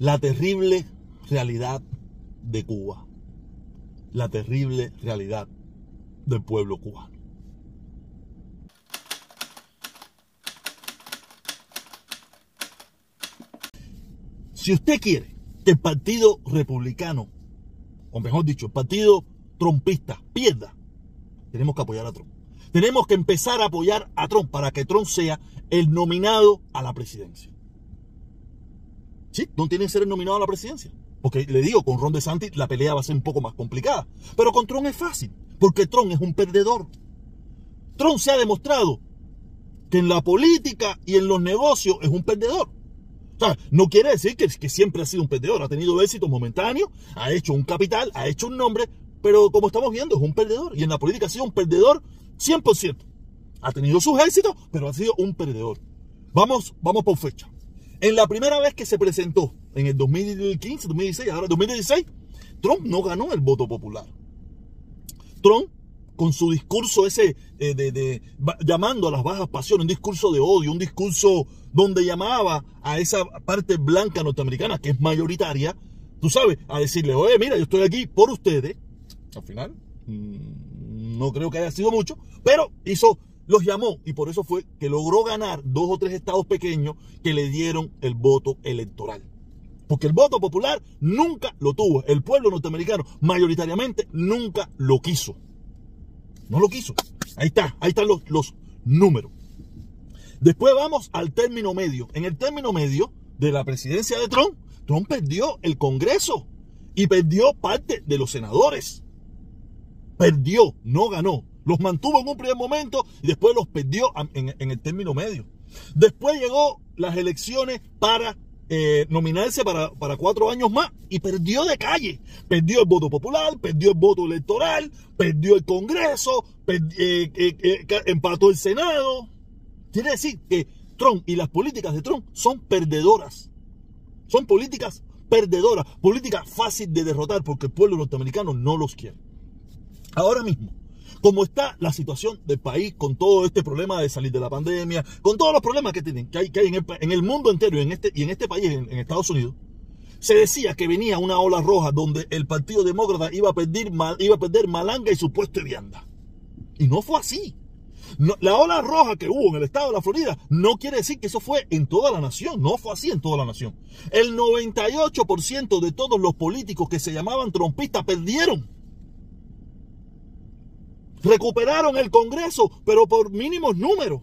la terrible realidad de Cuba, la terrible realidad del pueblo cubano. Si usted quiere que el Partido Republicano, o mejor dicho, el Partido Trumpista, pierda, tenemos que apoyar a Trump. Tenemos que empezar a apoyar a Trump para que Trump sea el nominado a la presidencia. Sí, no tiene que ser nominado a la presidencia. Porque le digo, con Ron DeSantis la pelea va a ser un poco más complicada. Pero con Trump es fácil, porque Trump es un perdedor. Trump se ha demostrado que en la política y en los negocios es un perdedor. O sea, no quiere decir que, que siempre ha sido un perdedor, ha tenido éxito momentáneo, ha hecho un capital, ha hecho un nombre, pero como estamos viendo, es un perdedor. Y en la política ha sido un perdedor 100%. Ha tenido sus éxitos, pero ha sido un perdedor. Vamos, vamos por fecha. En la primera vez que se presentó, en el 2015, 2016, ahora 2016, Trump no ganó el voto popular. Trump, con su discurso ese eh, de, llamando a las bajas pasiones, un discurso de odio, un discurso donde llamaba a esa parte blanca norteamericana que es mayoritaria, tú sabes, a decirle, oye, mira, yo estoy aquí por ustedes. Al final, mm, no creo que haya sido mucho, pero hizo los llamó y por eso fue que logró ganar dos o tres estados pequeños que le dieron el voto electoral. Porque el voto popular nunca lo tuvo. El pueblo norteamericano mayoritariamente nunca lo quiso. No lo quiso. Ahí está, ahí están los, los números. Después vamos al término medio. En el término medio de la presidencia de Trump, Trump perdió el Congreso y perdió parte de los senadores. Perdió, no ganó. Los mantuvo en un primer momento y después los perdió en, el término medio. Después llegó las elecciones para eh, nominarse para, para, cuatro años más y perdió de calle. Perdió el voto popular, perdió el voto electoral, perdió el Congreso, eh, eh, empató el Senado. Quiere decir que Trump y las políticas de Trump son perdedoras. Son políticas perdedoras, políticas fáciles de derrotar porque el pueblo norteamericano no los quiere. Ahora mismo, como está la situación del país con todo este problema de salir de la pandemia, con todos los problemas que tienen, que hay, que hay en, el, mundo entero y en este, y en este país, en, Estados Unidos, se decía que venía una ola roja donde el Partido Demócrata iba a perder, iba a perder malanga y su puesto de vianda. Y no fue así. la ola roja que hubo en el estado de la Florida no quiere decir que eso fue en toda la nación, no fue así en toda la nación. El 98% de todos los políticos que se llamaban trompistas perdieron. Recuperaron el Congreso, pero por mínimos números.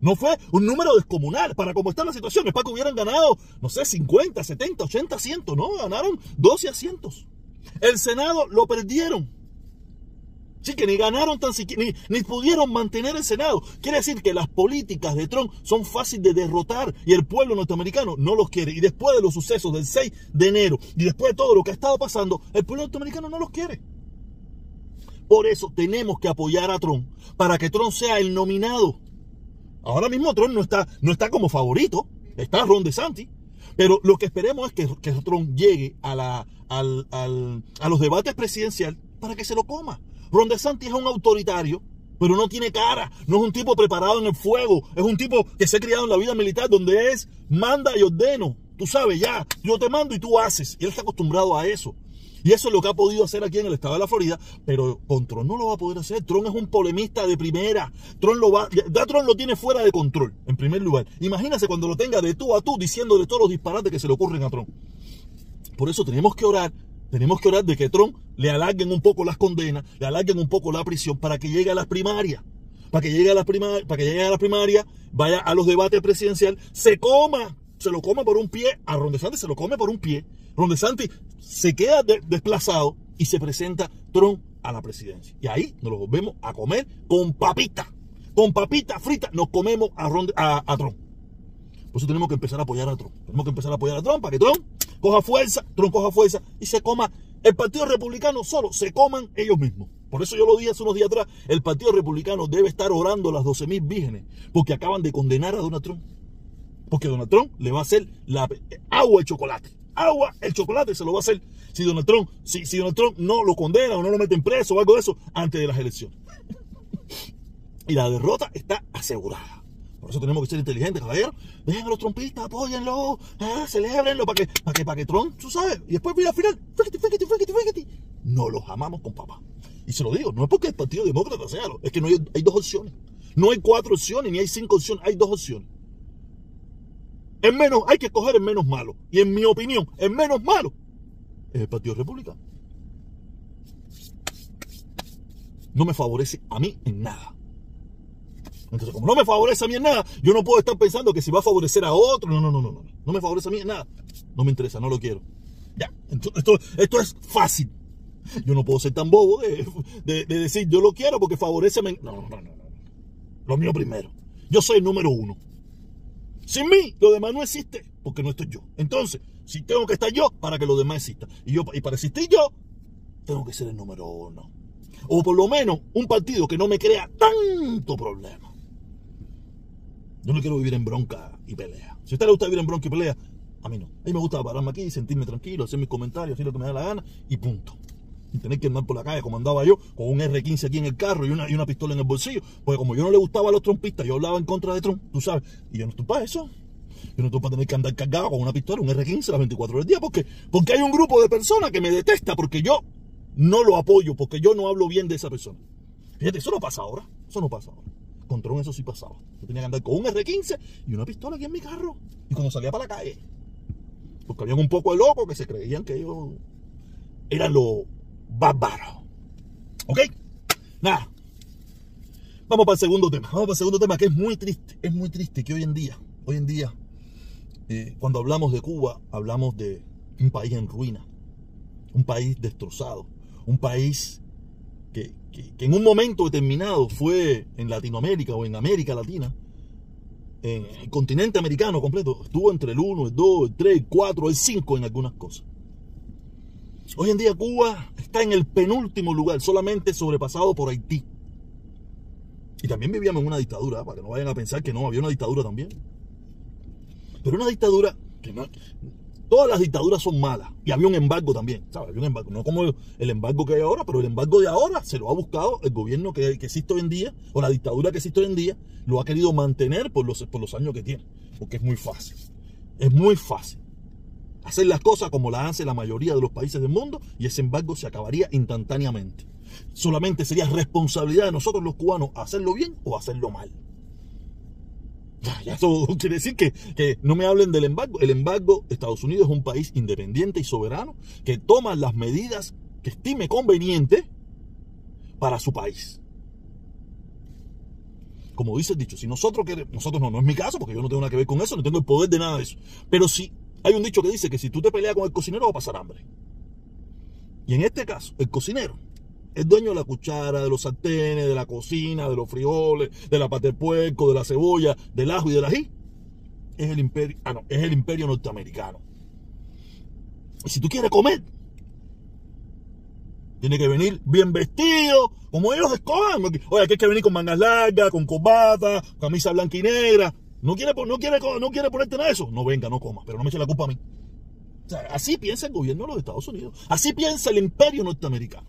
No fue un número descomunal para cómo está la situación. Es para que hubieran ganado, no sé, 50, 70, 80 asientos. No, ganaron 12 asientos. El Senado lo perdieron. Sí, que ni ganaron tan siquiera, ni, ni, pudieron mantener el Senado. Quiere decir que las políticas de Trump son fáciles de derrotar y el pueblo norteamericano no los quiere. Y después de los sucesos del 6 de enero y después de todo lo que ha estado pasando, el pueblo norteamericano no los quiere. Por eso tenemos que apoyar a Trump para que Trump sea el nominado. Ahora mismo Trump no está, no está como favorito, está Ron DeSantis. Pero lo que esperemos es que, que Trump llegue a, la, a los debates presidenciales para que se lo coma. Ron DeSantis es un autoritario, pero no tiene cara, no es un tipo preparado en el fuego, es un tipo que se ha criado en la vida militar donde es manda y ordeno. Tú sabes, ya, yo te mando y tú haces. Y él está acostumbrado a eso. Y eso es lo que ha podido hacer aquí en el estado de la Florida, pero con Tron no lo va a poder hacer. Tron es un polemista de primera. Tron lo va, ya Tron lo tiene fuera de control, en primer lugar. Imagínese cuando lo tenga de tú a tú diciéndole todos los disparates que se le ocurren a Tron. Por eso tenemos que orar, tenemos que orar de que Tron le alarguen un poco las condenas, le alarguen un poco la prisión para que llegue a las primarias. Para que llegue a las primarias, para que llegue a las primarias, vaya a los debates presidenciales, se coma, se lo come por un pie, a Ron se lo come por un pie Ron DeSantis se queda desplazado y se presenta Trump a la presidencia. Y ahí nos lo volvemos a comer con papita. Con papita frita nos comemos a, a, Trump. Por eso tenemos que empezar a apoyar a Trump. Tenemos que empezar a apoyar a Trump para que Trump coja fuerza, Trump coja fuerza y se coma. El Partido Republicano solo se coman ellos mismos. Por eso yo lo dije hace unos días atrás, el Partido Republicano debe estar orando a las 12.000 vírgenes, porque acaban de condenar a Donald Trump. Porque Donald Trump le va a hacer agua de chocolate agua, el chocolate se lo va a hacer si Donald Trump, si, si Donald Trump no lo condena o no lo mete en preso o algo de eso antes de las elecciones. y la derrota está asegurada. Por eso tenemos que ser inteligentes, caballero. Dejen a los trompistas, apóyenlo, ah, celebrenlo para que, para que, para que Trump, tú sabes. Y después, mira, al final, fíjate, fíjate, fíjate, fíjate. No los amamos con papá. Y se lo digo, no es porque el Partido Demócrata sea, es que no hay dos opciones. No hay cuatro opciones, ni hay cinco opciones, hay dos opciones. Es menos, hay que escoger el menos malo. Y en mi opinión, el menos malo es el Partido Republicano. No me favorece a mí en nada. Entonces, como no me favorece a mí en nada, yo no puedo estar pensando que si va a favorecer a otro. No, no, no, no, no. No me favorece a mí en nada. No me interesa, no lo quiero. Ya, esto, esto es fácil. Yo no puedo ser tan bobo de, decir yo lo quiero porque favorece a mí. No, no, no, no. Lo mío primero. Yo soy el número uno. Sin mí, lo demás no existe porque no estoy yo. Entonces, si tengo que estar yo para que lo demás exista. Y, yo, y para existir yo, tengo que ser el número uno. O por lo menos un partido que no me crea tanto problema. Yo no quiero vivir en bronca y pelea. Si a usted le gusta vivir en bronca y pelea, a mí no. A mí me gusta pararme aquí, sentirme tranquilo, hacer mis comentarios, hacer lo que me da la gana y punto. Y tener que andar por la calle como andaba yo, con un R15 aquí en el carro y una, y una pistola en el bolsillo. Porque como yo no le gustaba a los trompistas, yo hablaba en contra de Trump, tú sabes. Y yo no estoy para eso. Yo no estoy para tener que andar cargado con una pistola, un R15 las 24 horas del día. Porque, porque hay un grupo de personas que me detesta porque yo no lo apoyo, porque yo no hablo bien de esa persona. Fíjate, eso no pasa ahora. Eso no pasa ahora con Tron eso sí pasaba. Yo tenía que andar con un R15 y una pistola aquí en mi carro. Y cuando salía para la calle. Porque habían un poco de locos que se creían que ellos eran los bárbaros. ¿Ok? Nada. Vamos para el segundo tema. Vamos para el segundo tema que es muy triste. Es muy triste que hoy en día, hoy en día, eh, cuando hablamos de Cuba, hablamos de un país en ruina. Un país destrozado. Un país que, en un momento determinado fue en Latinoamérica o en América Latina, en el continente americano completo, estuvo entre el 1, el 2, el 3, el 4, el 5 en algunas cosas. Hoy en día Cuba está en el penúltimo lugar, solamente sobrepasado por Haití. Y también vivíamos en una dictadura, para que no vayan a pensar que no, había una dictadura también. Pero una dictadura que no, Todas las dictaduras son malas. Y había un embargo también. ¿sabes? Había un embargo. No como el embargo que hay ahora, pero el embargo de ahora se lo ha buscado el gobierno que, existe hoy en día, o la dictadura que existe hoy en día, lo ha querido mantener por los, por los años que tiene. Porque es muy fácil. Es muy fácil. Hacer las cosas como las hace la mayoría de los países del mundo y ese embargo se acabaría instantáneamente. Solamente sería responsabilidad de nosotros los cubanos hacerlo bien o hacerlo mal. Ya, eso quiere decir que, que, no me hablen del embargo. El embargo, Estados Unidos es un país independiente y soberano que toma las medidas que estime conveniente para su país. Como dice el dicho, si nosotros queremos, nosotros no, no es mi caso, porque yo no tengo nada que ver con eso, no tengo el poder de nada de eso. Pero si hay un dicho que dice que si tú te peleas con el cocinero va a pasar hambre. Y en este caso, el cocinero es dueño de la cuchara, de los sartenes, de la cocina, de los frijoles, de la pata de puerco, de la cebolla, del ajo y del ají. Es el imperio, ah, no, es el imperio norteamericano. Y si tú quieres comer, tiene que venir bien vestido, como ellos escojan. Oye, aquí hay que venir con mangas largas, con corbata, camisa blanca y negra. ¿No quiere, no, quiere, ¿No quiere ponerte nada de eso? No venga, no coma, pero no me eche la culpa a mí. O sea, así piensa el gobierno de los Estados Unidos. Así piensa el imperio norteamericano.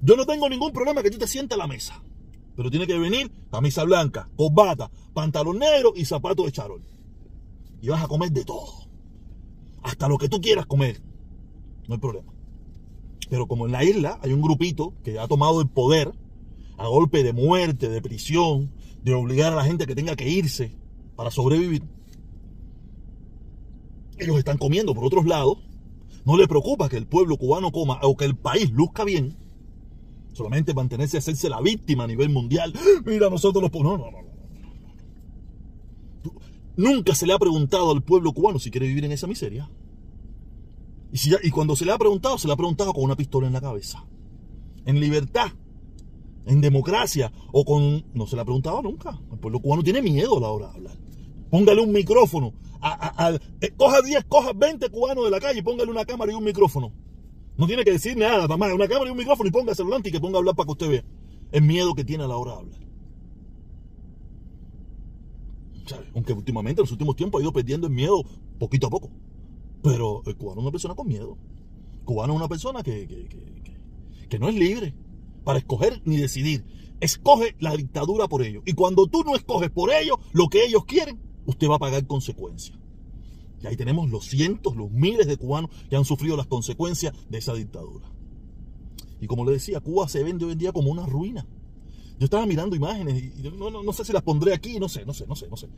Yo no tengo ningún problema que tú te sientes a la mesa. Pero tiene que venir camisa blanca, corbata, pantalón negro y zapatos de charol. Y vas a comer de todo. Hasta lo que tú quieras comer. No hay problema. Pero como en la isla hay un grupito que ha tomado el poder a golpe de muerte, de prisión, de obligar a la gente que tenga que irse para sobrevivir, ellos están comiendo por otros lados. No le preocupa que el pueblo cubano coma o que el país luzca bien solamente mantenerse a hacerse la víctima a nivel mundial. Mira, nosotros los... No, no, no, no. Nunca se le ha preguntado al pueblo cubano si quiere vivir en esa miseria. Y, si y cuando se le ha preguntado, se le ha preguntado con una pistola en la cabeza. En libertad, en democracia, o con... No se le ha preguntado nunca. El pueblo cubano tiene miedo a la hora de hablar. Póngale un micrófono. Eh, coja 10, coja 20 cubanos de la calle y póngale una cámara y un micrófono. No tiene que decir nada, mamá. Una cámara y un micrófono y ponga el y que ponga a hablar para que usted vea. El miedo que tiene a la hora de hablar. Aunque últimamente, en los últimos tiempos, ha ido perdiendo el miedo poquito a poco. Pero el cubano es una persona con miedo. Cubano es una persona que, que, que, que no es libre para escoger ni decidir. escoge la dictadura por ellos. Y cuando tú no escoges por ellos lo que ellos quieren, usted va a pagar consecuencias. Y ahí tenemos los cientos, los miles de cubanos que han sufrido las consecuencias de esa dictadura. Y como le decía, Cuba se vende hoy en día como una ruina. Yo estaba mirando imágenes y no, no, no sé si las pondré aquí, no sé, no sé, no sé, no sé.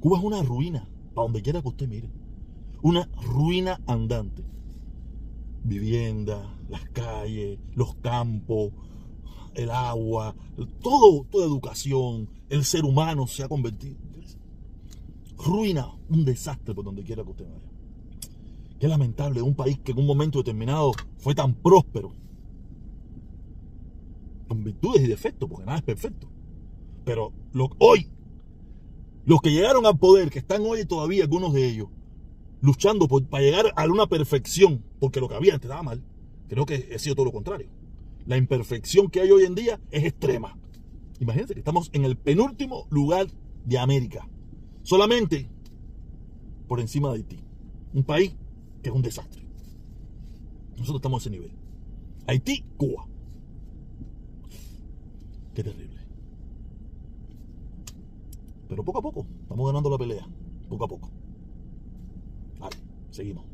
Cuba es una ruina, para donde quiera que usted mire. Una ruina andante. Vivienda, las calles, los campos, el agua, todo, toda educación, el ser humano se ha convertido. Ruina, un desastre por donde quiera que usted vaya. Qué lamentable, un país que en un momento determinado fue tan próspero, con virtudes y defectos, porque nada es perfecto. Pero hoy, los que llegaron al poder, que están hoy todavía algunos de ellos, luchando para llegar a una perfección, porque lo que había antes estaba mal, creo que ha sido todo lo contrario. La imperfección que hay hoy en día es extrema. Imagínense que estamos en el penúltimo lugar de América, solamente por encima de Haití, un país que es un desastre. Nosotros estamos a ese nivel. Haití, Cuba. Qué terrible. Pero poco a poco, estamos ganando la pelea. Poco a poco. Seguimos.